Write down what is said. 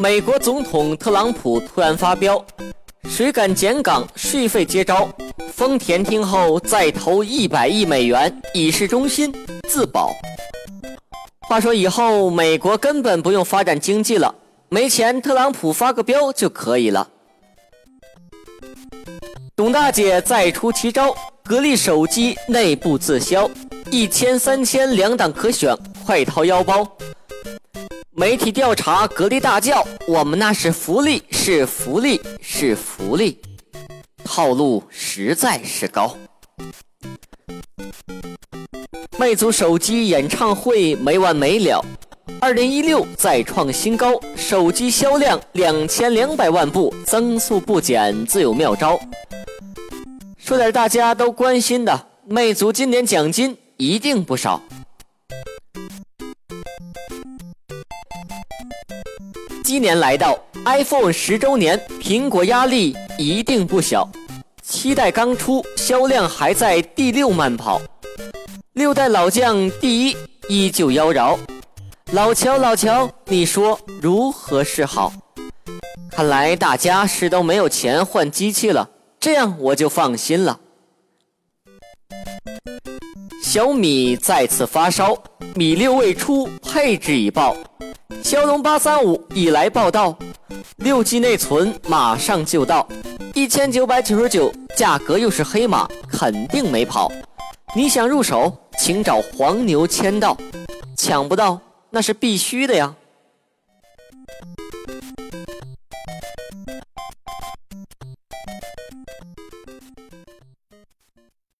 美国总统特朗普突然发飙，谁敢减岗，税费接招。丰田听后再投一百亿美元以示忠心，自保。话说以后美国根本不用发展经济了，没钱特朗普发个飙就可以了。董大姐再出奇招，格力手机内部自销，一千三千两档可选，快掏腰包。媒体调查，格力大叫：“我们那是福利，是福利，是福利。”套路实在是高。魅族手机演唱会没完没了，二零一六再创新高，手机销量两千两百万部，增速不减，自有妙招。说点大家都关心的，魅族今年奖金一定不少。今年来到 iPhone 十周年，苹果压力一定不小。七代刚出，销量还在第六慢跑，六代老将第一依旧妖娆。老乔，老乔，你说如何是好？看来大家是都没有钱换机器了。这样我就放心了。小米再次发烧，米六未出，配置已爆。骁龙八三五已来报道，六 G 内存马上就到，一千九百九十九，价格又是黑马，肯定没跑。你想入手，请找黄牛签到，抢不到那是必须的呀。